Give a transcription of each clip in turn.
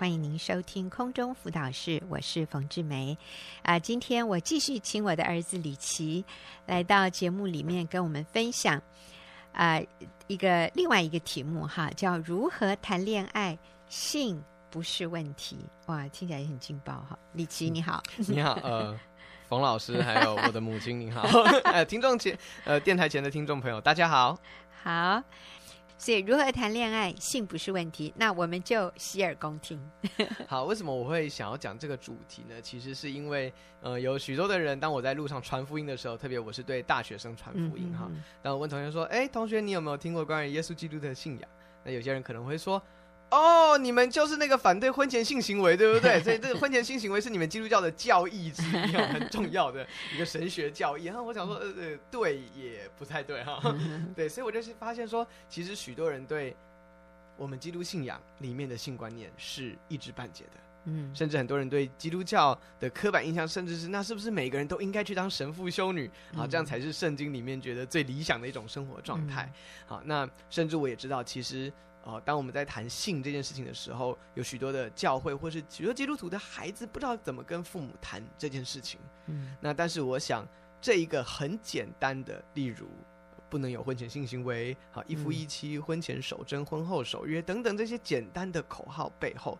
欢迎您收听空中辅导室，我是冯志梅。啊、呃，今天我继续请我的儿子李琦来到节目里面跟我们分享啊、呃、一个另外一个题目哈，叫如何谈恋爱，性不是问题。哇，听起来也很劲爆哈。李琦你好，你好，呃，冯老师 还有我的母亲你好，呃，听众前呃电台前的听众朋友大家好，好。所以，如何谈恋爱，性不是问题。那我们就洗耳恭听。好，为什么我会想要讲这个主题呢？其实是因为，呃，有许多的人，当我在路上传福音的时候，特别我是对大学生传福音哈。嗯嗯嗯。当我问同学说：“哎，同学，你有没有听过关于耶稣基督的信仰？”那有些人可能会说。哦，你们就是那个反对婚前性行为，对不对？所以这个婚前性行为是你们基督教的教义之一，很重要的一个神学教义。然后我想说，呃呃，对，也不太对哈。对，所以我就是发现说，其实许多人对我们基督信仰里面的性观念是一知半解的。嗯，甚至很多人对基督教的刻板印象，甚至是那是不是每个人都应该去当神父修女啊？这样才是圣经里面觉得最理想的一种生活状态。好，那甚至我也知道，其实。哦，当我们在谈性这件事情的时候，有许多的教会或是许多基督徒的孩子不知道怎么跟父母谈这件事情。嗯，那但是我想，这一个很简单的，例如不能有婚前性行为，好，一夫一妻，婚前守贞，婚后守约等等这些简单的口号背后，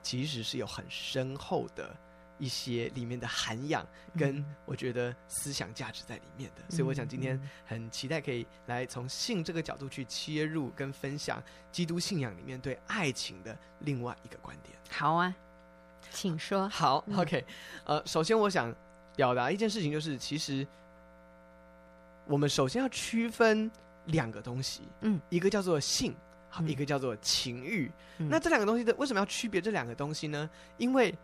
其实是有很深厚的。一些里面的涵养跟我觉得思想价值在里面的，嗯、所以我想今天很期待可以来从性这个角度去切入跟分享基督信仰里面对爱情的另外一个观点。好啊，请说。好，OK，呃，首先我想表达一件事情，就是其实我们首先要区分两个东西，嗯，一个叫做性，好，一个叫做情欲。嗯、那这两个东西的为什么要区别这两个东西呢？因为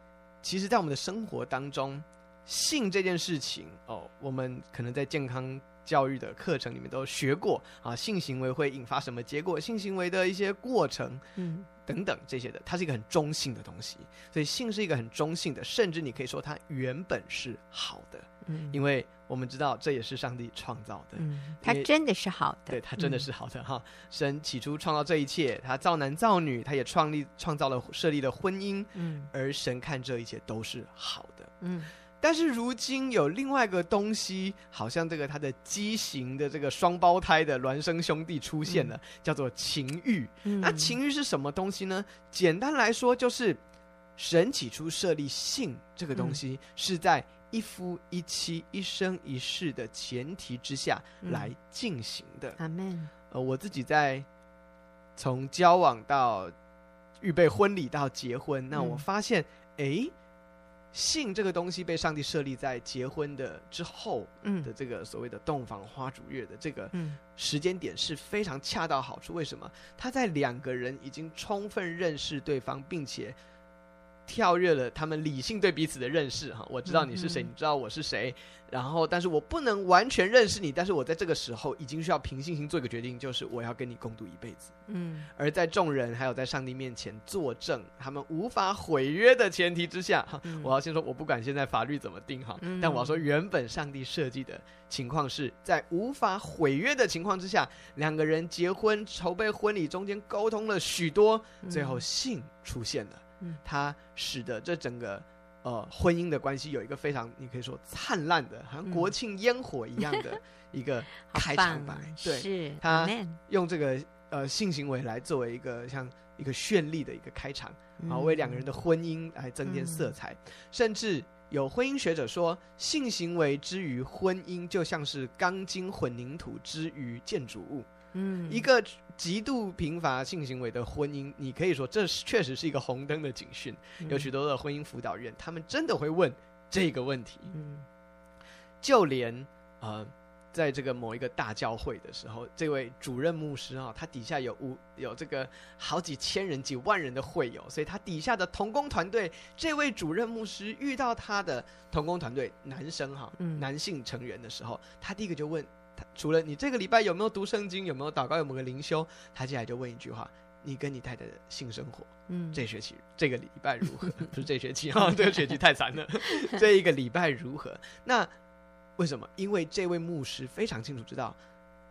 其实，在我们的生活当中，性这件事情哦，我们可能在健康教育的课程里面都学过啊，性行为会引发什么结果？性行为的一些过程，嗯，等等这些的，它是一个很中性的东西。所以，性是一个很中性的，甚至你可以说它原本是好的，嗯，因为我们知道这也是上帝创造的，嗯，它真的是好的，对，它真的是好的哈。神起初创造这一切，他造男造女，他也创立创造了设立了婚姻，嗯，而神看这一切都是好的，嗯。但是如今有另外一个东西，好像这个他的畸形的这个双胞胎的孪生兄弟出现了，嗯、叫做情欲。嗯、那情欲是什么东西呢？简单来说，就是神起初设立性这个东西，是在一夫一妻、一生一世的前提之下来进行的。阿门、嗯。呃，我自己在从交往到预备婚礼到结婚，那我发现，哎、性这个东西被上帝设立在结婚的之后的这个所谓的洞房花烛夜的这个时间点是非常恰到好处。为什么？他在两个人已经充分认识对方，并且。跳跃了他们理性对彼此的认识哈，我知道你是谁，你知道我是谁，然后但是我不能完全认识你，但是我在这个时候已经需要凭信心做一个决定，就是我要跟你共度一辈子。嗯，而在众人还有在上帝面前作证，他们无法毁约的前提之下，哈、嗯，我要先说，我不管现在法律怎么定哈，嗯、但我要说，原本上帝设计的情况是在无法毁约的情况之下，两个人结婚筹备婚礼中间沟通了许多，最后性出现了。它使得这整个呃婚姻的关系有一个非常你可以说灿烂的，好像国庆烟火一样的 一个开场白。对，是他用这个呃性行为来作为一个像一个绚丽的一个开场，然后，为两个人的婚姻来增添色彩。甚至有婚姻学者说，性行为之于婚姻，就像是钢筋混凝土之于建筑物。嗯，一个极度贫乏性行为的婚姻，你可以说这确实是一个红灯的警讯。嗯、有许多的婚姻辅导员，他们真的会问这个问题。嗯，就连呃，在这个某一个大教会的时候，这位主任牧师啊，他底下有五有这个好几千人、几万人的会友，所以他底下的同工团队，这位主任牧师遇到他的同工团队男生哈，嗯、男性成员的时候，他第一个就问。除了你这个礼拜有没有读圣经，有没有祷告，有没有灵修？他接下来就问一句话：你跟你太太的性生活，嗯，这学期这个礼拜如何？不是这学期哈，这个学期太惨了。这一个礼拜如何？那为什么？因为这位牧师非常清楚知道，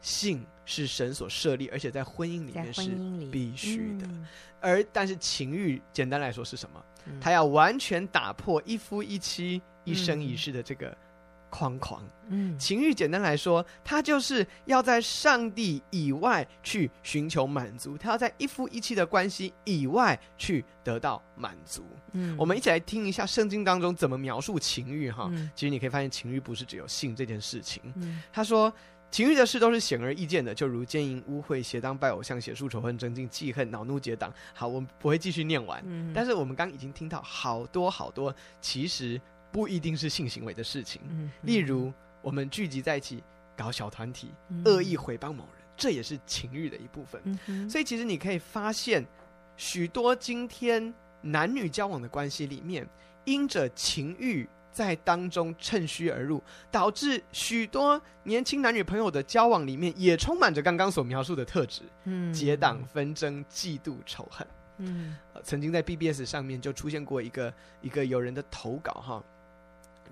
性是神所设立，而且在婚姻里面是必须的。嗯、而但是情欲，简单来说是什么？他要完全打破一夫一妻、一生一世的这个框框。嗯，情欲简单来说，它就是要在上帝以外去寻求满足，他要在一夫一妻的关系以外去得到满足。嗯，我们一起来听一下圣经当中怎么描述情欲哈。嗯、其实你可以发现，情欲不是只有性这件事情。嗯，他说。情欲的事都是显而易见的，就如奸淫、污秽、邪当、拜偶像、血数、仇恨、争竞、记恨、恼怒、结党。好，我们不会继续念完。嗯，但是我们刚刚已经听到好多好多，其实不一定是性行为的事情。嗯，例如我们聚集在一起搞小团体，恶意毁谤某人，这也是情欲的一部分。嗯，所以其实你可以发现，许多今天男女交往的关系里面，因着情欲。在当中趁虚而入，导致许多年轻男女朋友的交往里面也充满着刚刚所描述的特质，嗯，结党纷争、嫉妒仇恨，嗯、呃，曾经在 BBS 上面就出现过一个一个有人的投稿哈，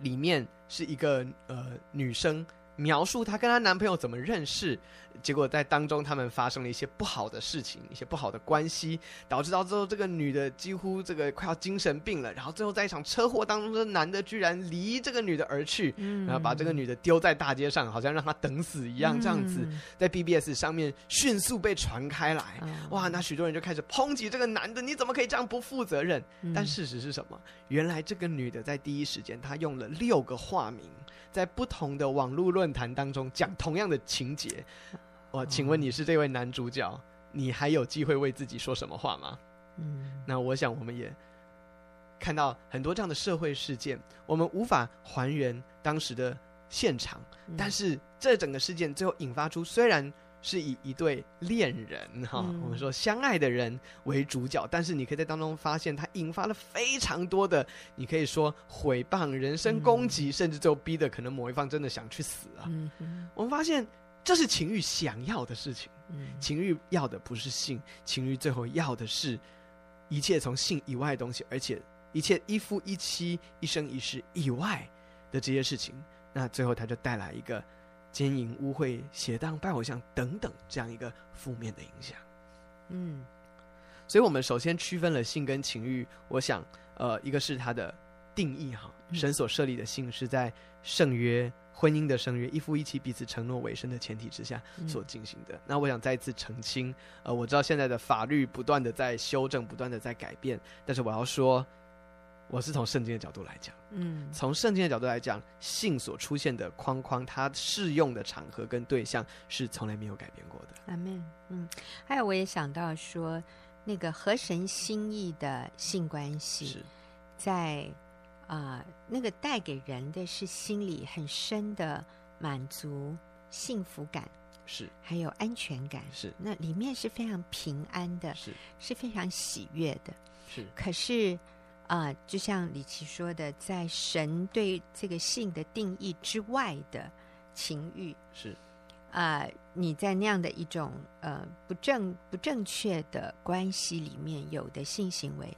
里面是一个呃女生。描述她跟她男朋友怎么认识，结果在当中他们发生了一些不好的事情，一些不好的关系，导致到最后这个女的几乎这个快要精神病了。然后最后在一场车祸当中，这男的居然离这个女的而去，嗯、然后把这个女的丢在大街上，好像让她等死一样，这样子在 BBS 上面迅速被传开来。嗯、哇，那许多人就开始抨击这个男的，你怎么可以这样不负责任？嗯、但事实是什么？原来这个女的在第一时间她用了六个化名。在不同的网络论坛当中讲同样的情节，我请问你是这位男主角，你还有机会为自己说什么话吗？嗯，那我想我们也看到很多这样的社会事件，我们无法还原当时的现场，但是这整个事件最后引发出虽然。是以一对恋人哈，嗯、我们说相爱的人为主角，但是你可以在当中发现，它引发了非常多的，你可以说毁谤、人身攻击，嗯、甚至最后逼得可能某一方真的想去死啊。嗯、我们发现这是情欲想要的事情，嗯、情欲要的不是性，情欲最后要的是一切从性以外的东西，而且一切一夫一妻、一生一世以外的这些事情，那最后他就带来一个。奸淫、污秽、邪荡、拜偶像等等，这样一个负面的影响。嗯，所以我们首先区分了性跟情欲。我想，呃，一个是它的定义哈，神所设立的性是在圣约、婚姻的圣约，一夫一妻彼此承诺为生的前提之下所进行的。嗯、那我想再一次澄清，呃，我知道现在的法律不断的在修正，不断的在改变，但是我要说。我是从圣经的角度来讲，嗯，从圣经的角度来讲，性所出现的框框，它适用的场合跟对象是从来没有改变过的。阿门。嗯，还有我也想到说，那个合神心意的性关系，是。在啊、呃，那个带给人的是心里很深的满足、幸福感，是。还有安全感，是。那里面是非常平安的，是。是非常喜悦的，是。可是。啊、呃，就像李琦说的，在神对这个性的定义之外的情欲是啊、呃，你在那样的一种呃不正不正确的关系里面有的性行为，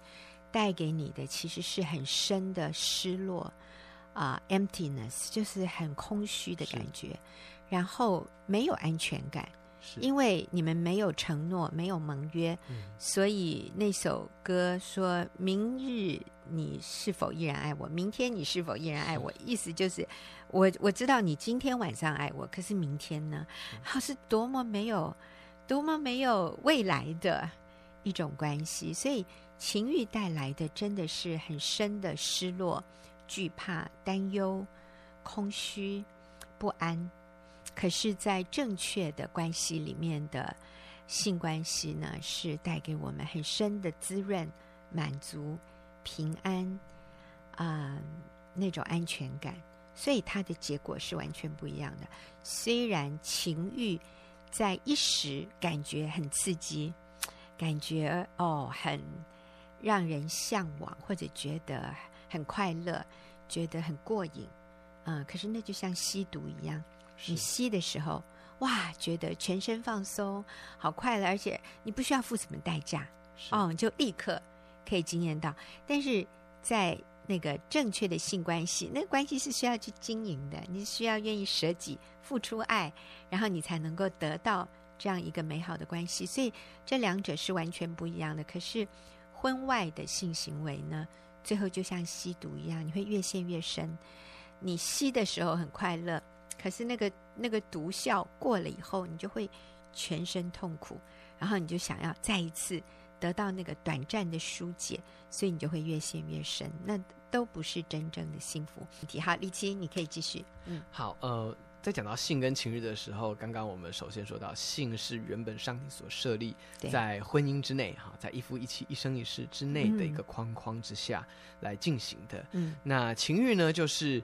带给你的其实是很深的失落啊、呃，emptiness 就是很空虚的感觉，然后没有安全感。是因为你们没有承诺，没有盟约，嗯、所以那首歌说：“明日你是否依然爱我？明天你是否依然爱我？”意思就是，我我知道你今天晚上爱我，可是明天呢？好、嗯、是多么没有，多么没有未来的一种关系。所以情欲带来的真的是很深的失落、惧怕、担忧、空虚、不安。可是，在正确的关系里面的性关系呢，是带给我们很深的滋润、满足、平安啊、那种安全感。所以，它的结果是完全不一样的。虽然情欲在一时感觉很刺激，感觉哦很让人向往，或者觉得很快乐，觉得很过瘾，啊、呃，可是那就像吸毒一样。你吸的时候，哇，觉得全身放松，好快乐，而且你不需要付什么代价，是哦，就立刻可以经验到。但是在那个正确的性关系，那个关系是需要去经营的，你需要愿意舍己、付出爱，然后你才能够得到这样一个美好的关系。所以这两者是完全不一样的。可是婚外的性行为呢，最后就像吸毒一样，你会越陷越深。你吸的时候很快乐，可是那个那个毒效过了以后，你就会全身痛苦，然后你就想要再一次得到那个短暂的疏解，所以你就会越陷越深。那都不是真正的幸福。好，李琦，你可以继续。嗯，好，呃，在讲到性跟情欲的时候，刚刚我们首先说到，性是原本上帝所设立在婚姻之内，哈，在一夫一妻、一生一世之内的一个框框之下来进行的。嗯，那情欲呢，就是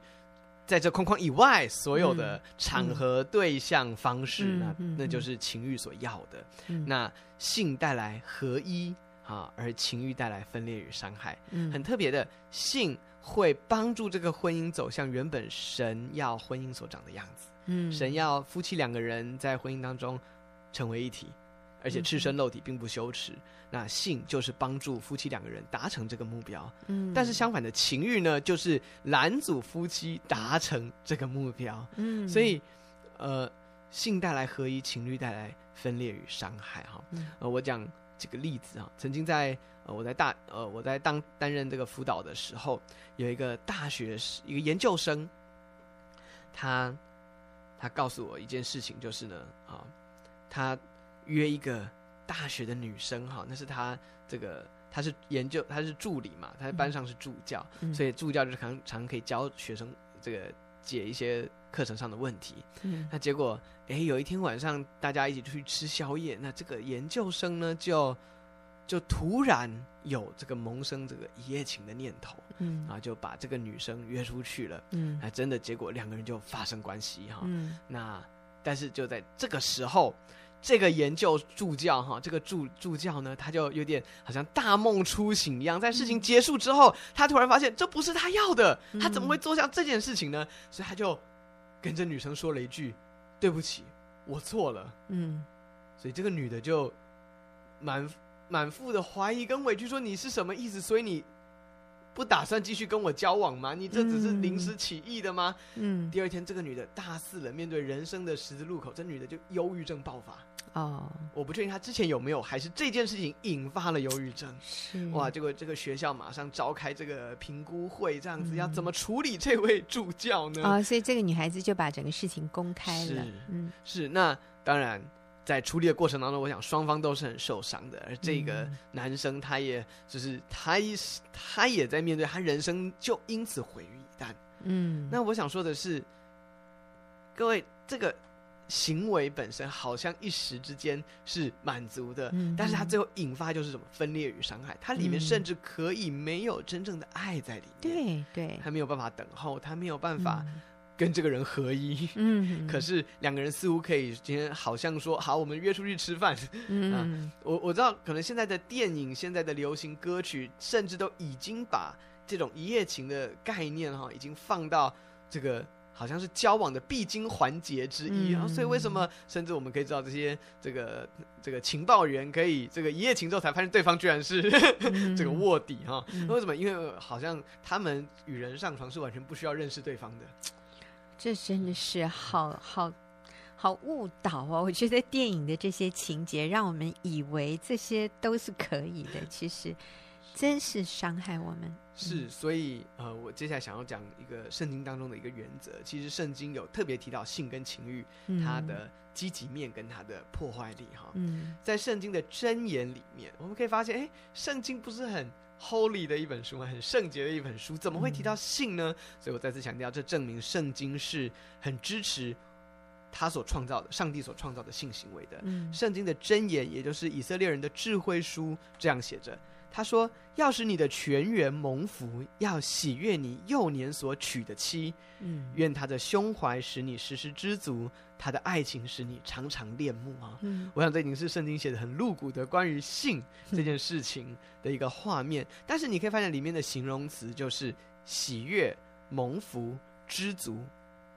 在这框框以外所有的场合、对象、方式，那那就是情欲所要的。那性带来合一。啊，而情欲带来分裂与伤害，嗯，很特别的，性会帮助这个婚姻走向原本神要婚姻所长的样子，嗯，神要夫妻两个人在婚姻当中成为一体，而且赤身露体并不羞耻，嗯，那性就是帮助夫妻两个人达成这个目标，嗯，但是相反的情欲呢，就是拦阻夫妻达成这个目标，嗯，所以，呃，性带来合一，情欲带来分裂与伤害，哈，嗯，呃，我讲。几个例子啊，曾经在呃，我在大呃，我在当担任这个辅导的时候，有一个大学一个研究生，他他告诉我一件事情，就是呢，啊，他约一个大学的女生哈，那是他这个他是研究他是助理嘛，他在班上是助教，嗯、所以助教就是常常可以教学生这个解一些课程上的问题。嗯，那结果。哎，有一天晚上，大家一起出去吃宵夜，那这个研究生呢，就就突然有这个萌生这个一夜情的念头，嗯，啊，就把这个女生约出去了，嗯，那，真的结果两个人就发生关系哈，嗯，那但是就在这个时候，这个研究助教哈，这个助助教呢，他就有点好像大梦初醒一样，在事情结束之后，他突然发现这不是他要的，他怎么会做下这件事情呢？所以他就跟这女生说了一句。对不起，我错了。嗯，所以这个女的就满满腹的怀疑跟委屈，说你是什么意思？所以你不打算继续跟我交往吗？你这只是临时起意的吗？嗯，第二天这个女的大四了，面对人生的十字路口，这女的就忧郁症爆发。哦，我不确定她之前有没有，还是这件事情引发了忧郁症。是哇，结果这个学校马上召开这个评估会，这样子、嗯、要怎么处理这位助教呢？啊、哦，所以这个女孩子就把整个事情公开了。是，嗯，是。那当然，在处理的过程当中，我想双方都是很受伤的。而这个男生，他也就是他一他也在面对他人生就因此毁于一旦。嗯，那我想说的是，各位这个。行为本身好像一时之间是满足的，嗯、但是他最后引发就是什么分裂与伤害。它里面甚至可以没有真正的爱在里面，对对，他没有办法等候，他没有办法跟这个人合一。嗯，可是两个人似乎可以今天好像说好，我们约出去吃饭。嗯、啊，我我知道，可能现在的电影、现在的流行歌曲，甚至都已经把这种一夜情的概念哈，已经放到这个。好像是交往的必经环节之一，然后、嗯、所以为什么甚至我们可以知道这些这个这个情报员可以这个一夜情之后才发现对方居然是、嗯、这个卧底哈？嗯、为什么？因为好像他们与人上床是完全不需要认识对方的。这真的是好好好误导哦！我觉得电影的这些情节让我们以为这些都是可以的，其实。真是伤害我们。是，所以呃，我接下来想要讲一个圣经当中的一个原则。其实圣经有特别提到性跟情欲，它的积极面跟它的破坏力哈。嗯，在圣经的箴言里面，我们可以发现，哎，圣经不是很 holy 的一本书吗？很圣洁的一本书，怎么会提到性呢？所以我再次强调，这证明圣经是很支持他所创造的上帝所创造的性行为的。嗯，圣经的箴言，也就是以色列人的智慧书，这样写着。他说：“要使你的全员蒙福，要喜悦你幼年所娶的妻。嗯，愿他的胸怀使你时时知足，他的爱情使你常常恋慕啊。嗯，我想这已经是圣经写的很露骨的关于性这件事情的一个画面。嗯，但是你可以发现里面的形容词就是喜悦、蒙福、知足。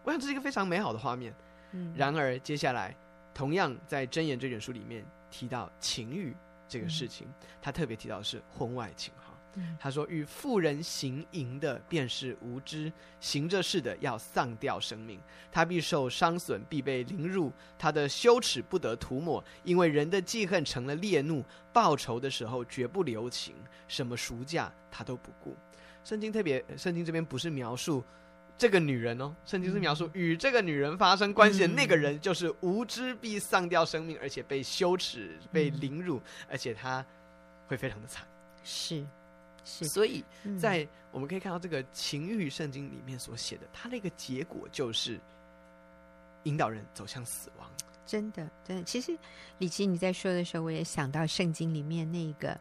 我想这是一个非常美好的画面。嗯，然而接下来同样在箴言这卷书里面提到情欲。”这个事情，他特别提到是婚外情哈。他说：“与妇人行淫的，便是无知；行这事的，要丧掉生命。他必受伤损，必被凌辱。他的羞耻不得涂抹，因为人的记恨成了烈怒，报仇的时候绝不留情，什么赎价他都不顾。”圣经特别，圣经这边不是描述这个女人哦，圣经是描述与这个女人发生关系的那个人，就是无知必丧掉生命，而且被羞耻、被凌辱，而且他会非常的惨。是。是，所以在我们可以看到这个情欲圣经里面所写的，它的一个结果就是引导人走向死亡。真的，真的。其实李琦你在说的时候，我也想到圣经里面那个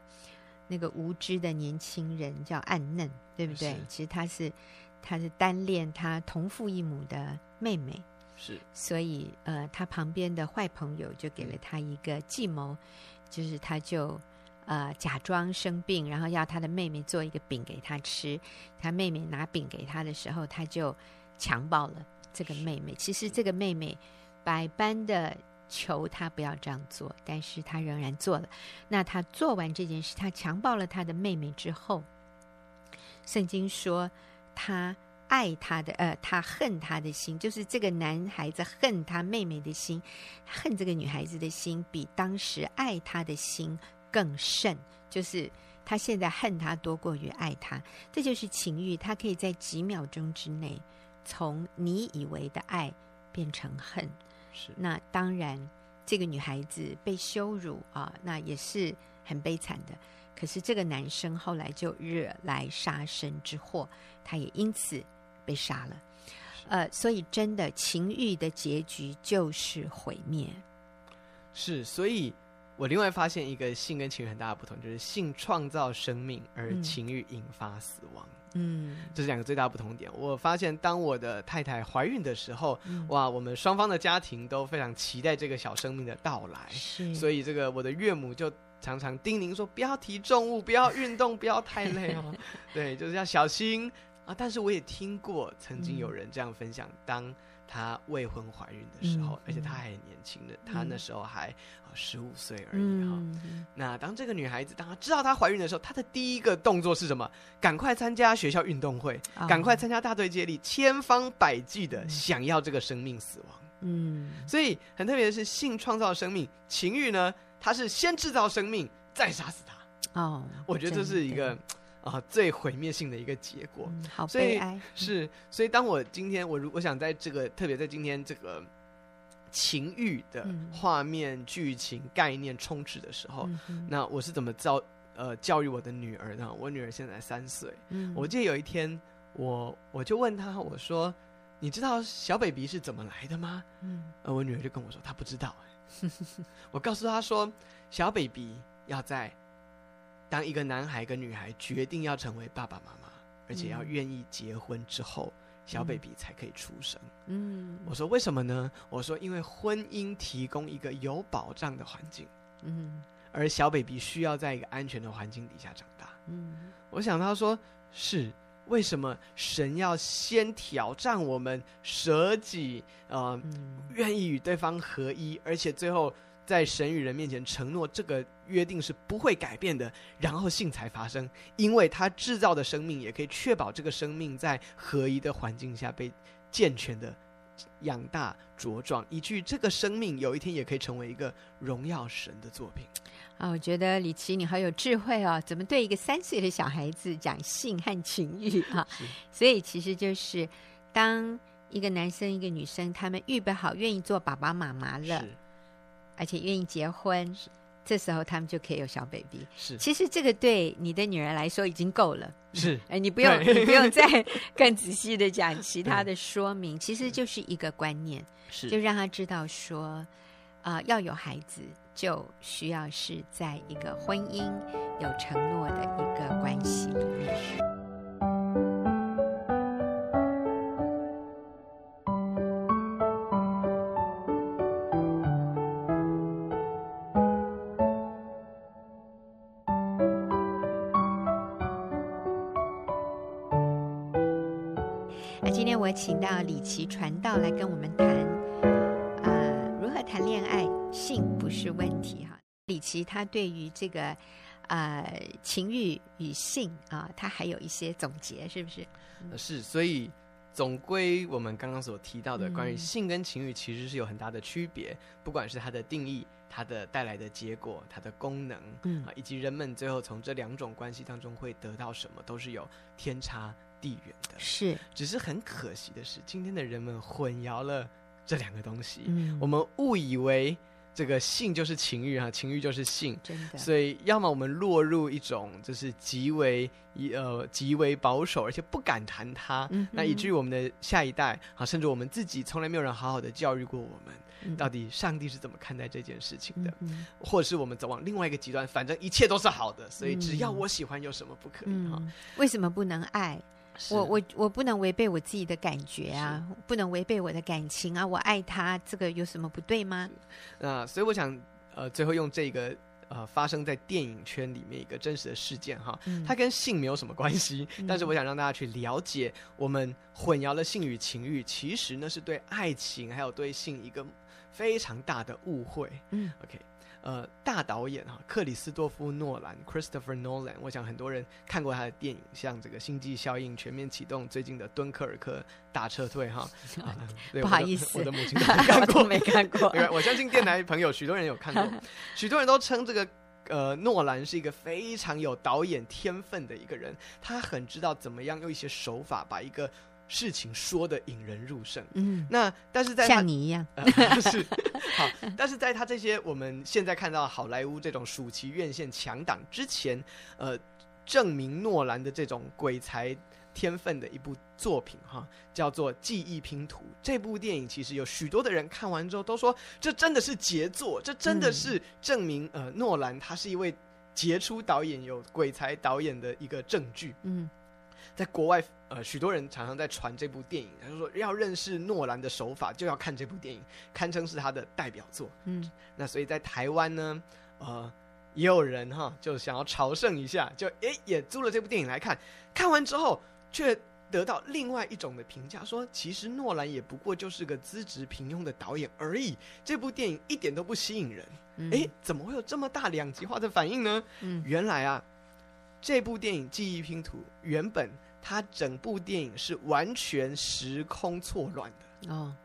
那个无知的年轻人叫暗嫩，对不对？其实他是他是单恋他同父异母的妹妹，是。所以呃，他旁边的坏朋友就给了他一个计谋，嗯、就是他就。呃，假装生病，然后要他的妹妹做一个饼给他吃。他妹妹拿饼给他的时候，他就强暴了这个妹妹。其实这个妹妹百般的求他不要这样做，但是他仍然做了。那他做完这件事，他强暴了他的妹妹之后，圣经说他爱他的，呃，他恨他的心，就是这个男孩子恨他妹妹的心，恨这个女孩子的心，比当时爱他的心。更甚，就是他现在恨他多过于爱他，这就是情欲。他可以在几秒钟之内，从你以为的爱变成恨。是，那当然，这个女孩子被羞辱啊，那也是很悲惨的。可是这个男生后来就惹来杀身之祸，他也因此被杀了。呃，所以真的情欲的结局就是毁灭。是，所以。我另外发现一个性跟情欲很大的不同，就是性创造生命，而情欲引发死亡。嗯，这是两个最大的不同点。我发现当我的太太怀孕的时候，嗯、哇，我们双方的家庭都非常期待这个小生命的到来，是所以这个我的岳母就常常叮咛说：不要提重物，不要运动，不要太累哦。对，就是要小心啊。但是我也听过曾经有人这样分享，当。她未婚怀孕的时候，嗯、而且她还很年轻的，嗯、她那时候还十五岁而已哈。嗯、那当这个女孩子，当她知道她怀孕的时候，她的第一个动作是什么？赶快参加学校运动会，哦、赶快参加大队接力，千方百计的想要这个生命死亡。嗯，所以很特别的是，性创造生命，情欲呢，它是先制造生命，再杀死他。哦，我觉得这是一个。啊，最毁灭性的一个结果，嗯、好悲哀。是，所以当我今天我如我想在这个特别在今天这个情欲的画面、剧情、概念充斥的时候，嗯、那我是怎么教呃教育我的女儿呢？我女儿现在三岁，嗯、我记得有一天我我就问她，我说：“你知道小 baby 是怎么来的吗？”嗯，呃，我女儿就跟我说：“她不知道。” 我告诉他说：“小 baby 要在。”当一个男孩跟女孩决定要成为爸爸妈妈，而且要愿意结婚之后，嗯、小 baby 才可以出生。嗯，我说为什么呢？我说因为婚姻提供一个有保障的环境。嗯，而小 baby 需要在一个安全的环境底下长大。嗯，我想他说是为什么神要先挑战我们舍己，呃，嗯、愿意与对方合一，而且最后。在神与人面前承诺这个约定是不会改变的，然后性才发生，因为他制造的生命也可以确保这个生命在合一的环境下被健全的养大茁壮，以至于这个生命有一天也可以成为一个荣耀神的作品。啊，我觉得李琦你好有智慧哦，怎么对一个三岁的小孩子讲性和情欲 啊？所以其实就是当一个男生一个女生他们预备好愿意做爸爸妈妈了。而且愿意结婚，是这时候他们就可以有小 baby。是，其实这个对你的女儿来说已经够了。是，哎，你不用，你不用 再更仔细的讲其他的说明，其实就是一个观念，是，就让她知道说，啊、呃，要有孩子就需要是在一个婚姻有承诺的一个关系里面。李琦传道来跟我们谈，啊、呃，如何谈恋爱，性不是问题哈。李琦他对于这个，呃情欲与性啊，他还有一些总结，是不是？是，所以总归我们刚刚所提到的关于性跟情欲，其实是有很大的区别，嗯、不管是它的定义。它的带来的结果，它的功能，嗯啊，以及人们最后从这两种关系当中会得到什么，都是有天差地缘的。是，只是很可惜的是，今天的人们混淆了这两个东西。嗯，我们误以为。这个性就是情欲哈，情欲就是性，真的。所以，要么我们落入一种就是极为呃极为保守，而且不敢谈它，嗯、那以至于我们的下一代啊，甚至我们自己，从来没有人好好的教育过我们，嗯、到底上帝是怎么看待这件事情的，嗯、或者是我们走往另外一个极端，反正一切都是好的，所以只要我喜欢，有什么不可以哈、嗯？为什么不能爱？我我我不能违背我自己的感觉啊，不能违背我的感情啊！我爱他，这个有什么不对吗？那所以我想，呃，最后用这个呃发生在电影圈里面一个真实的事件哈，嗯、它跟性没有什么关系，嗯、但是我想让大家去了解，我们混淆了性与情欲，其实呢是对爱情还有对性一个非常大的误会。嗯，OK。呃，大导演哈，克里斯多夫诺兰 （Christopher Nolan），我想很多人看过他的电影，像这个《星际效应》、《全面启动》、最近的《敦刻尔克》大撤退哈。啊、不好意思，我的，母亲 都没看过，没看过。我相信电台朋友许多人有看过，许多人都称这个呃诺兰是一个非常有导演天分的一个人，他很知道怎么样用一些手法把一个。事情说的引人入胜，嗯，那但是在像你一样，呃、是。好，但是在他这些我们现在看到好莱坞这种暑期院线强档之前，呃，证明诺兰的这种鬼才天分的一部作品哈，叫做《记忆拼图》。这部电影其实有许多的人看完之后都说，这真的是杰作，这真的是证明呃诺兰他是一位杰出导演，有鬼才导演的一个证据，嗯。在国外，呃，许多人常常在传这部电影，他就说要认识诺兰的手法，就要看这部电影，堪称是他的代表作。嗯，那所以在台湾呢，呃，也有人哈，就想要朝圣一下，就诶也租了这部电影来看，看完之后却得到另外一种的评价，说其实诺兰也不过就是个资质平庸的导演而已，这部电影一点都不吸引人。诶、嗯，怎么会有这么大两极化的反应呢？嗯，原来啊，这部电影《记忆拼图》原本。他整部电影是完全时空错乱的哦。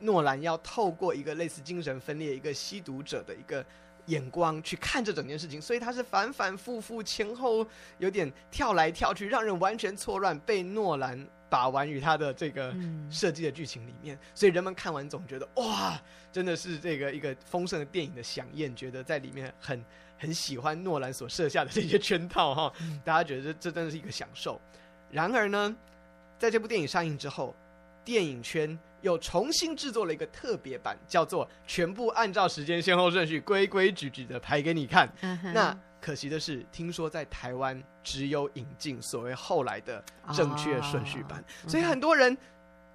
诺兰要透过一个类似精神分裂、一个吸毒者的一个眼光去看这整件事情，所以他是反反复复、前后有点跳来跳去，让人完全错乱。被诺兰把玩于他的这个设计的剧情里面，所以人们看完总觉得哇，真的是这个一个丰盛的电影的响宴，觉得在里面很很喜欢诺兰所设下的这些圈套哈。大家觉得这这真的是一个享受。然而呢，在这部电影上映之后，电影圈又重新制作了一个特别版，叫做“全部按照时间先后顺序规规矩矩的排给你看”。Uh. 那可惜的是，听说在台湾只有引进所谓后来的正确顺序版，oh. uh. 所以很多人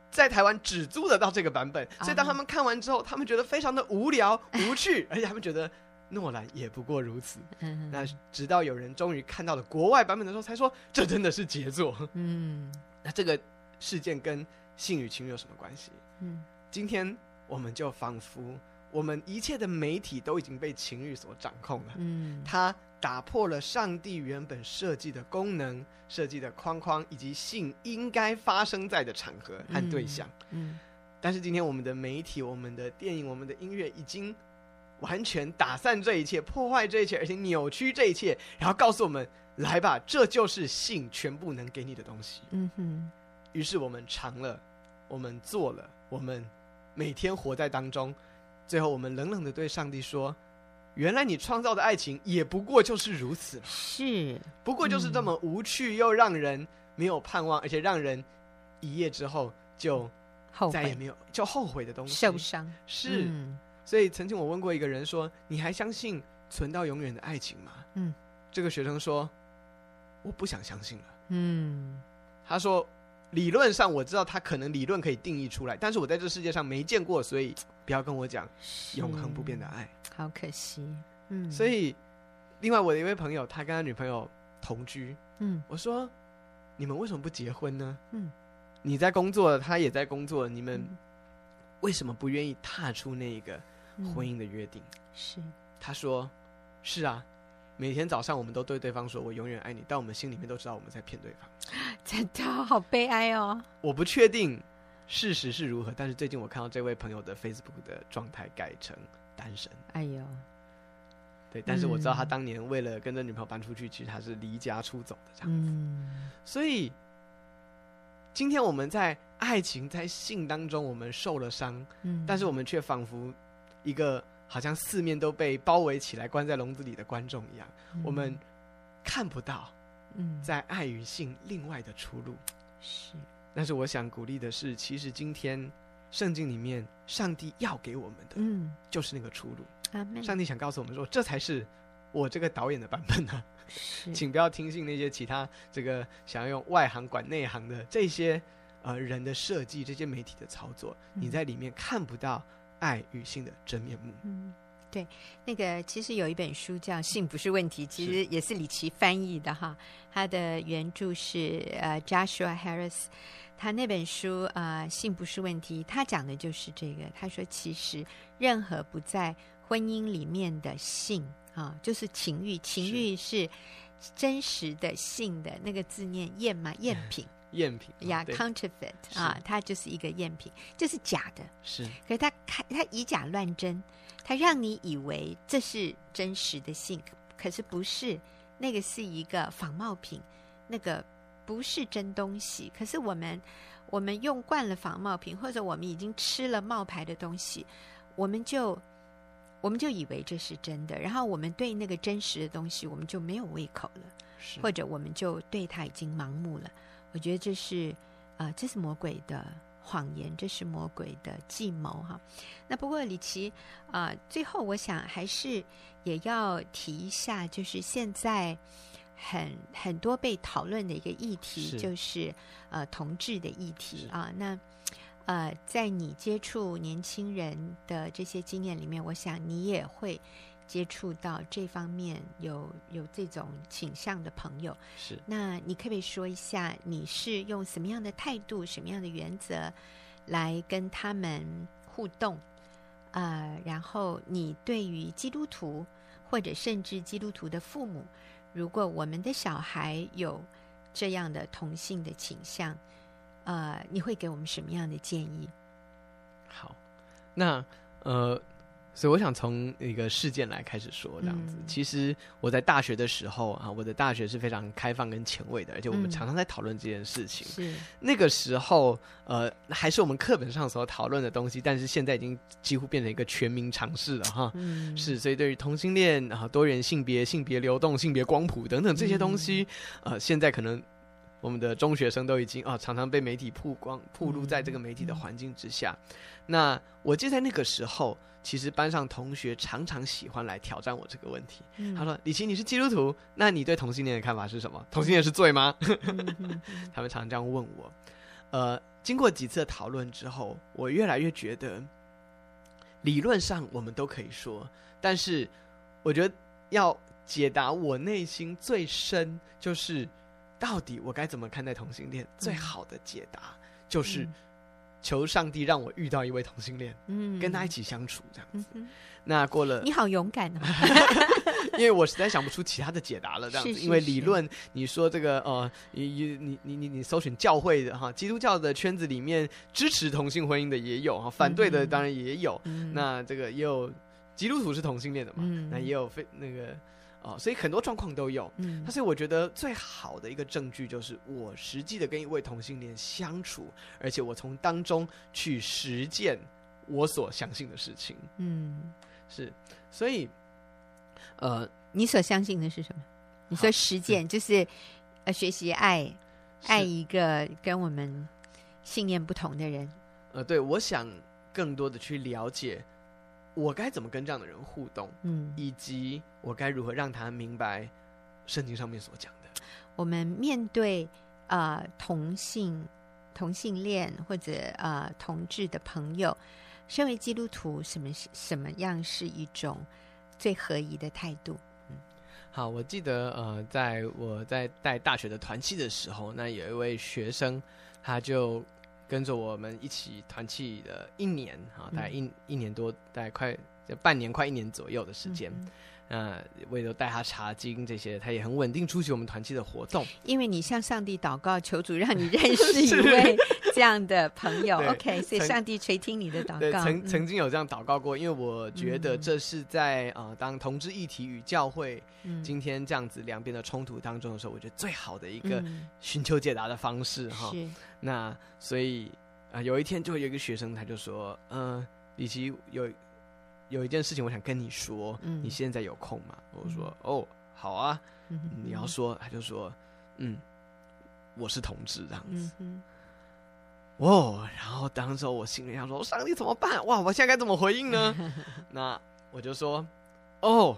在台湾只租得到这个版本。所以当他们看完之后，他们觉得非常的无聊无趣，uh. 而且他们觉得。诺兰也不过如此。嗯、那直到有人终于看到了国外版本的时候，才说这真的是杰作。嗯，那这个事件跟性与情欲有什么关系？嗯，今天我们就仿佛我们一切的媒体都已经被情欲所掌控了。嗯，它打破了上帝原本设计的功能、设计的框框，以及性应该发生在的场合和对象。嗯，嗯，但是今天我们的媒体、我们的电影、我们的音乐已经。完全打散这一切，破坏这一切，而且扭曲这一切，然后告诉我们：“来吧，这就是性全部能给你的东西。”嗯哼。于是我们尝了，我们做了，我们每天活在当中，最后我们冷冷的对上帝说：“原来你创造的爱情也不过就是如此。”是，不过就是这么无趣又让人没有盼望，而且让人一夜之后就再也没有就后悔的东西，受伤是。所以曾经我问过一个人说：“你还相信存到永远的爱情吗？”嗯，这个学生说：“我不想相信了。”嗯，他说：“理论上我知道他可能理论可以定义出来，但是我在这世界上没见过，所以不要跟我讲永恒不变的爱。”好可惜。嗯，所以另外我的一位朋友，他跟他女朋友同居。嗯，我说：“你们为什么不结婚呢？”嗯，你在工作，他也在工作，你们为什么不愿意踏出那一个？婚姻的约定、嗯、是，他说，是啊，每天早上我们都对对方说“我永远爱你”，但我们心里面都知道我们在骗对方。真的好悲哀哦！我不确定事实是如何，但是最近我看到这位朋友的 Facebook 的状态改成单身。哎呦，对，但是我知道他当年为了跟着女朋友搬出去，嗯、其实他是离家出走的这样子。嗯、所以今天我们在爱情、在性当中，我们受了伤，嗯，但是我们却仿佛一个。好像四面都被包围起来，关在笼子里的观众一样，嗯、我们看不到，嗯，在爱与性另外的出路。是，但是我想鼓励的是，其实今天圣经里面，上帝要给我们的，嗯，就是那个出路。嗯、上帝想告诉我们说，这才是我这个导演的版本呢、请不要听信那些其他这个想要用外行管内行的这些呃人的设计，这些媒体的操作，嗯、你在里面看不到。爱与性的真面目。嗯，对，那个其实有一本书叫《性不是问题》，其实也是李琦翻译的哈。他的原著是呃 Joshua Harris，他那本书啊，呃《性不是问题》，他讲的就是这个。他说，其实任何不在婚姻里面的性啊，就是情欲，情欲是真实的性的那个字念赝嘛，赝 品。赝品呀，counterfeit 啊，它就是一个赝品，就是假的。是，可是他看他以假乱真，他让你以为这是真实的性，可是不是，那个是一个仿冒品，那个不是真东西。可是我们我们用惯了仿冒品，或者我们已经吃了冒牌的东西，我们就我们就以为这是真的，然后我们对那个真实的东西，我们就没有胃口了，是或者我们就对它已经盲目了。我觉得这是，啊、呃，这是魔鬼的谎言，这是魔鬼的计谋哈。那不过李琦啊、呃，最后我想还是也要提一下，就是现在很很多被讨论的一个议题，是就是呃同志的议题啊。那呃，在你接触年轻人的这些经验里面，我想你也会。接触到这方面有有这种倾向的朋友，是，那你可不可以说一下，你是用什么样的态度、什么样的原则来跟他们互动？呃，然后你对于基督徒或者甚至基督徒的父母，如果我们的小孩有这样的同性的倾向，呃，你会给我们什么样的建议？好，那呃。所以我想从一个事件来开始说，这样子。嗯、其实我在大学的时候啊，我的大学是非常开放跟前卫的，而且我们常常在讨论这件事情。嗯、是那个时候，呃，还是我们课本上所讨论的东西，但是现在已经几乎变成一个全民尝试了哈。嗯、是，所以对于同性恋啊、多元性别、性别流动、性别光谱等等这些东西，嗯、呃，现在可能我们的中学生都已经啊，常常被媒体曝光、曝露在这个媒体的环境之下。嗯、那我记得在那个时候。其实班上同学常常喜欢来挑战我这个问题。嗯、他说：“李琦，你是基督徒，那你对同性恋的看法是什么？同性恋是罪吗？”嗯、他们常常这样问我。呃，经过几次的讨论之后，我越来越觉得，理论上我们都可以说，但是我觉得要解答我内心最深，就是到底我该怎么看待同性恋？嗯、最好的解答就是。嗯求上帝让我遇到一位同性恋，嗯，跟他一起相处这样子。嗯、那过了，你好勇敢哦！因为我实在想不出其他的解答了，这样子。是是是因为理论，你说这个呃，你你你你你搜寻教会的哈，基督教的圈子里面支持同性婚姻的也有哈，反对的当然也有。嗯、那这个也有基督徒是同性恋的嘛？嗯、那也有非那个。哦，所以很多状况都有，嗯，但是我觉得最好的一个证据就是我实际的跟一位同性恋相处，而且我从当中去实践我所相信的事情，嗯，是，所以，呃，你所相信的是什么？你说实践就是呃学习爱，爱一个跟我们信念不同的人，呃，对，我想更多的去了解。我该怎么跟这样的人互动？嗯，以及我该如何让他明白圣经上面所讲的？我们面对呃同性同性恋或者呃同志的朋友，身为基督徒，什么什么样是一种最合宜的态度？嗯，好，我记得呃，在我在带大学的团契的时候，那有一位学生，他就。跟着我们一起团契的一年，啊，大概一一年多，大概快就半年，快一年左右的时间。嗯、呃，我也都带他查经这些，他也很稳定出席我们团契的活动。因为你向上帝祷告，求主让你认 识一位这样的朋友。OK，所以上帝垂听你的祷告。曾曾经有这样祷告过，因为我觉得这是在啊、嗯呃，当同志议题与教会今天这样子两边的冲突当中的时候，我觉得最好的一个寻求解答的方式哈。是。那所以啊、呃，有一天就会有一个学生，他就说，嗯、呃，以及有。有一件事情我想跟你说，嗯、你现在有空吗？我说、嗯、哦，好啊，嗯、你要说，他就说，嗯，我是同志这样子。哦，然后当时我心里想说，上帝怎么办？哇，我现在该怎么回应呢？那我就说，哦，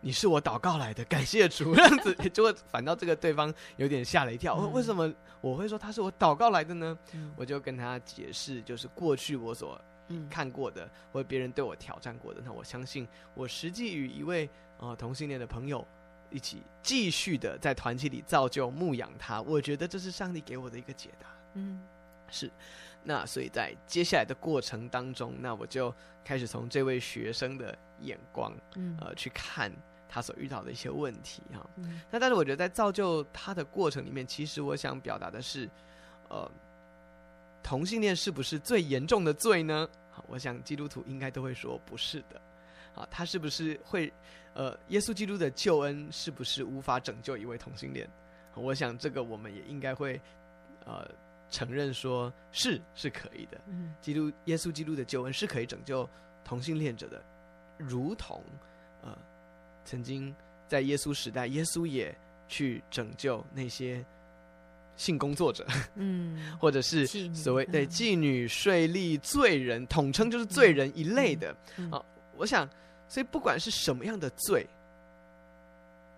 你是我祷告来的，感谢主。这样子，结果反倒这个对方有点吓了一跳。嗯、为什么我会说他是我祷告来的呢？嗯、我就跟他解释，就是过去我所。嗯，看过的或者别人对我挑战过的，那我相信我实际与一位啊、呃、同性恋的朋友一起继续的在团体里造就牧养他，我觉得这是上帝给我的一个解答。嗯，是。那所以在接下来的过程当中，那我就开始从这位学生的眼光，嗯呃去看他所遇到的一些问题哈。嗯、那但是我觉得在造就他的过程里面，其实我想表达的是，呃。同性恋是不是最严重的罪呢？好，我想基督徒应该都会说不是的。好，他是不是会，呃，耶稣基督的救恩是不是无法拯救一位同性恋？我想这个我们也应该会，呃，承认说是是可以的。嗯，基督耶稣基督的救恩是可以拯救同性恋者的，如同，呃，曾经在耶稣时代，耶稣也去拯救那些。性工作者，嗯，或者是所谓对妓女、税吏、罪人，统称就是罪人一类的。啊，我想，所以不管是什么样的罪，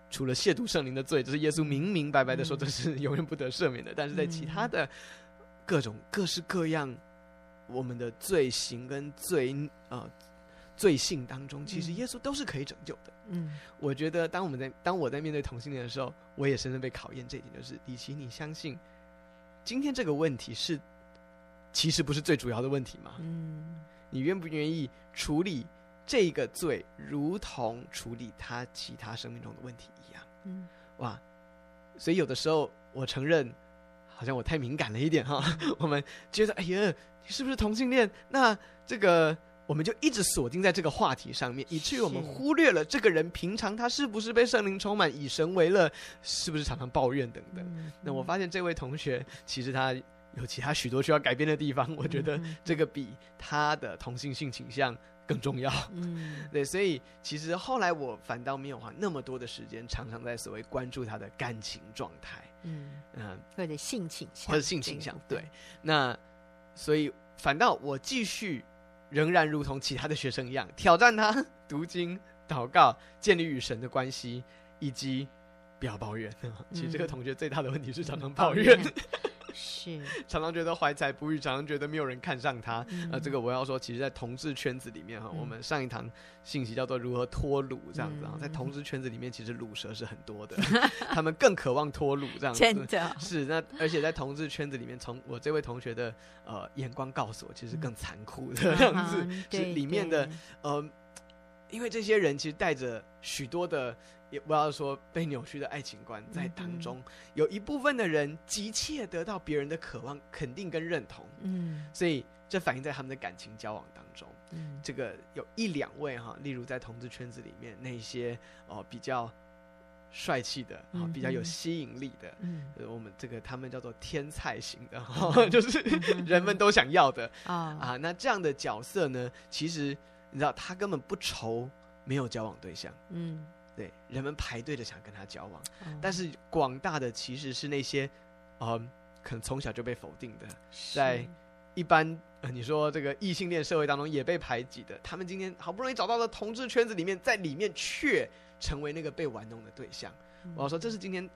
除了亵渎圣灵的罪，就是耶稣明明白白的说这是永远不得赦免的。但是在其他的各种各式各样我们的罪行跟罪啊罪性当中，其实耶稣都是可以拯救的。嗯，我觉得当我们在当我在面对同性恋的时候，我也深深被考验。这一点就是，李琦，你相信今天这个问题是其实不是最主要的问题吗？嗯，你愿不愿意处理这个罪，如同处理他其他生命中的问题一样？嗯，哇，所以有的时候我承认，好像我太敏感了一点哈。我们觉得，哎呀，你是不是同性恋？那这个。我们就一直锁定在这个话题上面，以至于我们忽略了这个人平常他是不是被圣灵充满，以神为乐，是不是常常抱怨等等。那我发现这位同学其实他有其他许多需要改变的地方，我觉得这个比他的同性性倾向更重要。嗯，对，所以其实后来我反倒没有花那么多的时间，常常在所谓关注他的感情状态。嗯嗯，呃、或者性倾向，或者性倾向。对，那所以反倒我继续。仍然如同其他的学生一样，挑战他 读经、祷告、建立与神的关系，以及不要抱怨。其实这个同学最大的问题是常常抱怨。是，常常觉得怀才不遇，常常觉得没有人看上他。嗯、呃，这个我要说，其实，在同志圈子里面哈，嗯、我们上一堂信息叫做如何脱乳这样子啊，嗯、在同志圈子里面，其实乳蛇是很多的，他们更渴望脱乳这样子。真的，是那而且在同志圈子里面，从我这位同学的呃眼光告诉我，其实更残酷的这样子，嗯、是里面的呃，因为这些人其实带着许多的。也不要说被扭曲的爱情观在当中，嗯、有一部分的人急切得到别人的渴望、肯定跟认同，嗯，所以这反映在他们的感情交往当中。嗯，这个有一两位哈，例如在同志圈子里面那些哦比较帅气的啊，嗯、比较有吸引力的，嗯，我们这个他们叫做天菜型的，嗯、就是人们都想要的、嗯、啊。那这样的角色呢，其实你知道他根本不愁没有交往对象，嗯。对，人们排队的想跟他交往，嗯、但是广大的其实是那些，嗯、呃，可能从小就被否定的，在一般呃，你说这个异性恋社会当中也被排挤的，他们今天好不容易找到了同志圈子里面，在里面却成为那个被玩弄的对象。嗯、我要说，这是今天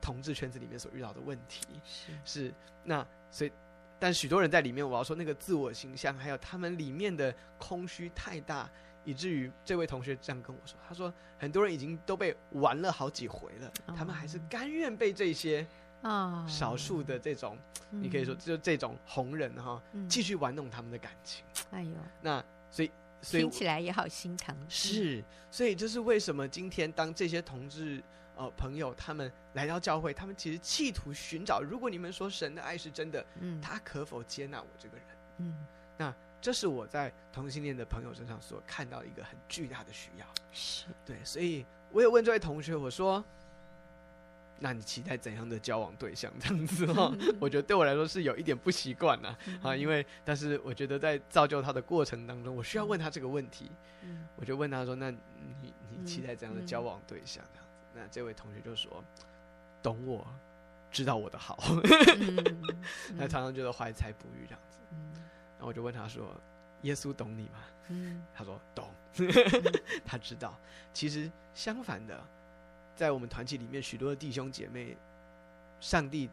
同志圈子里面所遇到的问题。是，是那所以，但许多人在里面，我要说那个自我形象，还有他们里面的空虚太大。以至于这位同学这样跟我说：“他说很多人已经都被玩了好几回了，哦、他们还是甘愿被这些啊少数的这种，哦、你可以说就这种红人哈，继续玩弄他们的感情。哎呦，那所以所以听起来也好心疼。是，所以这是为什么今天当这些同志呃朋友他们来到教会，他们其实企图寻找，如果你们说神的爱是真的，嗯，他可否接纳我这个人？嗯，那这是我在同性恋的朋友身上所看到一个很巨大的需要。是对，所以我有问这位同学，我说。那你期待怎样的交往对象？这样子哈，我觉得对我来说是有一点不习惯呐 啊，因为但是我觉得在造就他的过程当中，我需要问他这个问题。我就问他说：“那你你期待怎样的交往对象？”这样子，那这位同学就说：“懂我，知道我的好。”他常常觉得怀才不遇这样子。然后我就问他说：“耶稣懂你吗？” 他说：“懂。”他知道。其实相反的。在我们团体里面，许多的弟兄姐妹，上帝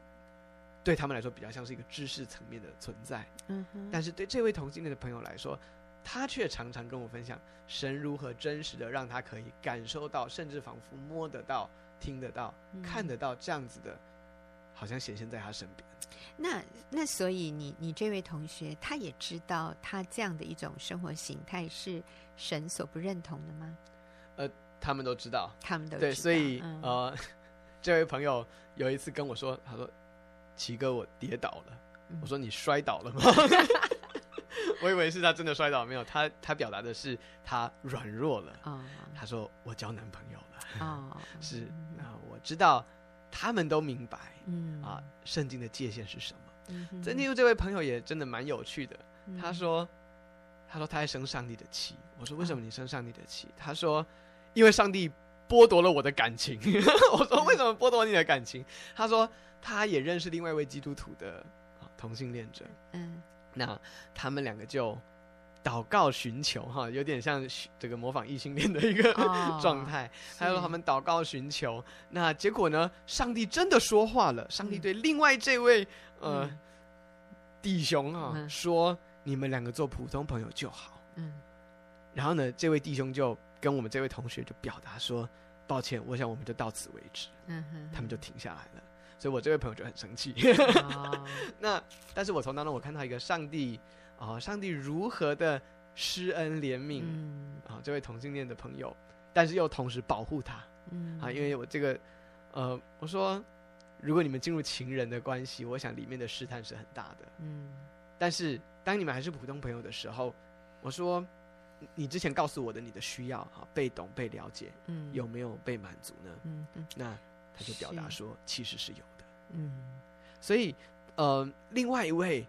对他们来说比较像是一个知识层面的存在。但是对这位同性恋的朋友来说，他却常常跟我分享神如何真实的让他可以感受到，甚至仿佛摸得到、听得到、看得到这样子的，好像显现在他身边。那那所以你你这位同学，他也知道他这样的一种生活形态是神所不认同的吗？呃。他们都知道，他们都对，所以、嗯、呃，这位朋友有一次跟我说，他说：“奇哥，我跌倒了。嗯”我说：“你摔倒了吗？” 我以为是他真的摔倒，没有。他他表达的是他软弱了。啊、他说：“我交男朋友了。哦” 是。那我知道他们都明白，嗯啊，圣经的界限是什么。嗯，曾经这位朋友也真的蛮有趣的。嗯、他说：“他说他在生上帝的气。”我说：“为什么你生上帝的气？”他说。因为上帝剥夺了我的感情，我说，为什么剥夺你的感情？他说他也认识另外一位基督徒的同性恋者，嗯，那他们两个就祷告寻求哈，有点像这个模仿异性恋的一个 状态。还有他们祷告寻求，那结果呢？上帝真的说话了，上帝对另外这位呃弟兄啊说：“你们两个做普通朋友就好。”嗯，然后呢，这位弟兄就。跟我们这位同学就表达说：“抱歉，我想我们就到此为止。”嗯哼，他们就停下来了。所以我这位朋友就很生气。哦、那但是我从当中我看到一个上帝啊、哦，上帝如何的施恩怜悯啊、这位同性恋的朋友，但是又同时保护他。嗯啊，因为我这个呃，我说如果你们进入情人的关系，我想里面的试探是很大的。嗯，但是当你们还是普通朋友的时候，我说。你之前告诉我的你的需要哈，被懂被了解，嗯，有没有被满足呢？嗯嗯，那他就表达说，其实是有的，嗯，所以呃，另外一位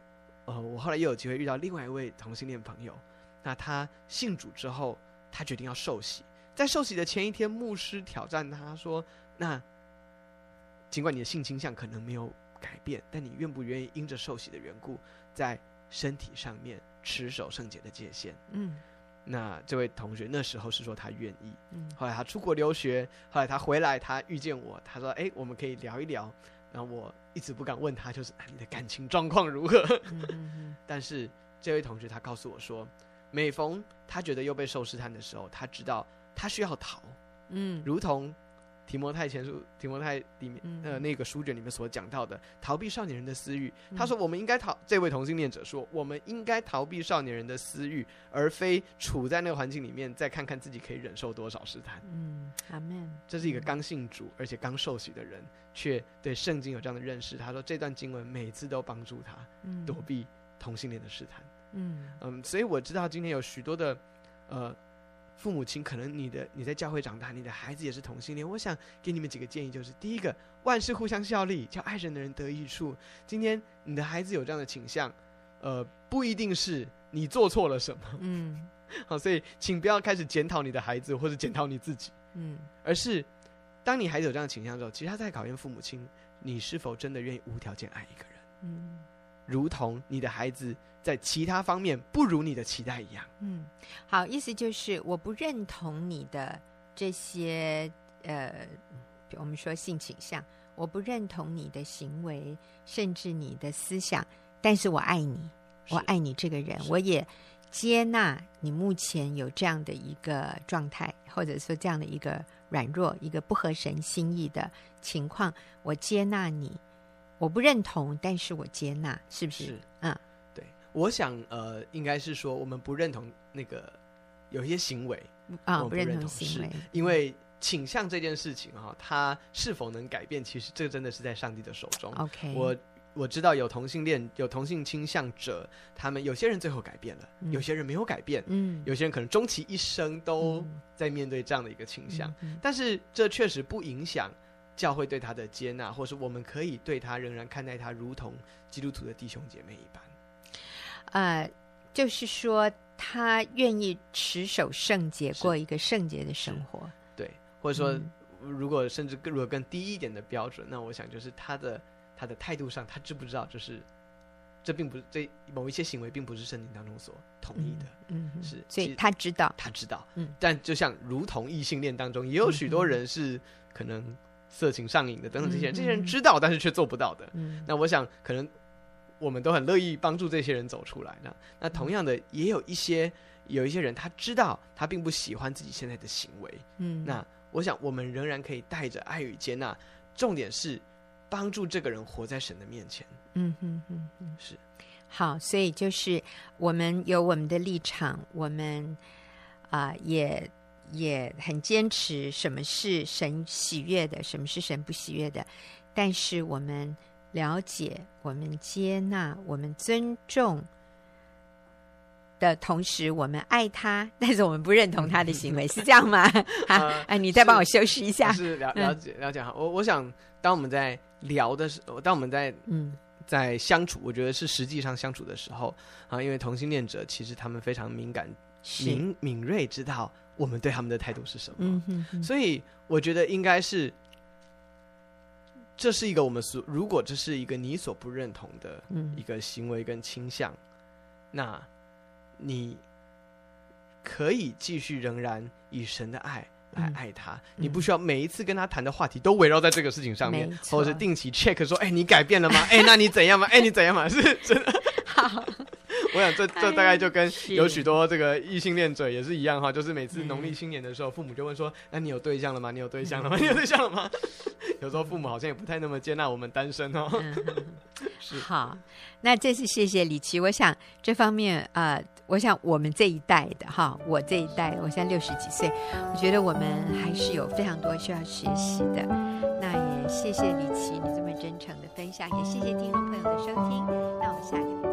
呃，我后来又有机会遇到另外一位同性恋朋友，那他信主之后，他决定要受洗，在受洗的前一天，牧师挑战他说：“那尽管你的性倾向可能没有改变，但你愿不愿意因着受洗的缘故，在身体上面持守圣洁的界限？”嗯。那这位同学那时候是说他愿意，嗯，后来他出国留学，后来他回来，他遇见我，他说：“哎，我们可以聊一聊。”然后我一直不敢问他，就是你的感情状况如何？嗯嗯嗯。但是这位同学他告诉我说，每逢他觉得又被受试探的时候，他知道他需要逃，嗯，如同。提摩太前书，提摩太里面呃那个书卷里面所讲到的，逃避少年人的私欲。他说，我们应该逃。这位同性恋者说，我们应该逃避少年人的私欲，而非处在那个环境里面，再看看自己可以忍受多少试探。嗯，阿门。这是一个刚信主而且刚受洗的人，却对圣经有这样的认识。他说，这段经文每次都帮助他躲避同性恋的试探。嗯嗯，所以我知道今天有许多的呃。父母亲可能你的你在教会长大，你的孩子也是同性恋。我想给你们几个建议，就是第一个，万事互相效力，叫爱人的人得益处。今天你的孩子有这样的倾向，呃，不一定是你做错了什么，嗯，好，所以请不要开始检讨你的孩子或者检讨你自己，嗯，而是当你孩子有这样的倾向的时候，其实他在考验父母亲，你是否真的愿意无条件爱一个人，嗯。如同你的孩子在其他方面不如你的期待一样。嗯，好，意思就是我不认同你的这些呃，我们说性倾向，我不认同你的行为，甚至你的思想，但是我爱你，我爱你这个人，我也接纳你目前有这样的一个状态，或者说这样的一个软弱，一个不合神心意的情况，我接纳你。我不认同，但是我接纳，是不是？是，嗯，对，我想，呃，应该是说，我们不认同那个有一些行为啊，我不认同行为，因为倾向这件事情哈，它是否能改变，其实这真的是在上帝的手中。OK，我我知道有同性恋、有同性倾向者，他们有些人最后改变了，嗯、有些人没有改变，嗯，有些人可能终其一生都在面对这样的一个倾向，嗯、但是这确实不影响教会对他的接纳，或是我们可以对他仍然看待他如同基督徒的弟兄姐妹一般。呃，就是说他愿意持守圣洁，过一个圣洁的生活，对，或者说、嗯、如果甚至更如果更低一点的标准，那我想就是他的。他的态度上，他知不知道？就是这并不是这某一些行为，并不是圣经当中所同意的。嗯，嗯是，所以他知道，他知道。嗯，但就像如同异性恋当中，也有许多人是可能色情上瘾的等等这些人，嗯、这些人知道，但是却做不到的。嗯，那我想，可能我们都很乐意帮助这些人走出来。那那同样的，也有一些有一些人，他知道他并不喜欢自己现在的行为。嗯，那我想，我们仍然可以带着爱与接纳。重点是。帮助这个人活在神的面前。嗯哼哼哼，是好，所以就是我们有我们的立场，我们啊、呃、也也很坚持什么是神喜悦的，什么是神不喜悦的。但是我们了解，我们接纳，我们尊重的同时，我们爱他，但是我们不认同他的行为，是这样吗？好，哎，你再帮我修饰一下。是了了解了解哈，我我想当我们在。聊的时候，当我们在嗯在相处，我觉得是实际上相处的时候啊，因为同性恋者其实他们非常敏感、敏敏锐，知道我们对他们的态度是什么。嗯哼哼，所以我觉得应该是，这是一个我们所如果这是一个你所不认同的一个行为跟倾向，嗯、那你可以继续仍然以神的爱。来爱他，嗯、你不需要每一次跟他谈的话题都围绕在这个事情上面，或者是定期 check 说，哎，你改变了吗？哎，那你怎样吗？哎，你怎样吗？是真的。好，我想这这大概就跟有许多这个异性恋者也是一样哈，就是每次农历新年的时候，父母就问说，那你有对象了吗？你有对象了吗？你有对象了吗？有时候父母好像也不太那么接纳我们单身哦。是好，那这次谢谢李琦，我想这方面啊。呃我想我们这一代的哈，我这一代，我现在六十几岁，我觉得我们还是有非常多需要学习的。那也谢谢李琦你这么真诚的分享，也谢谢听众朋友的收听。那我们下个礼拜再见。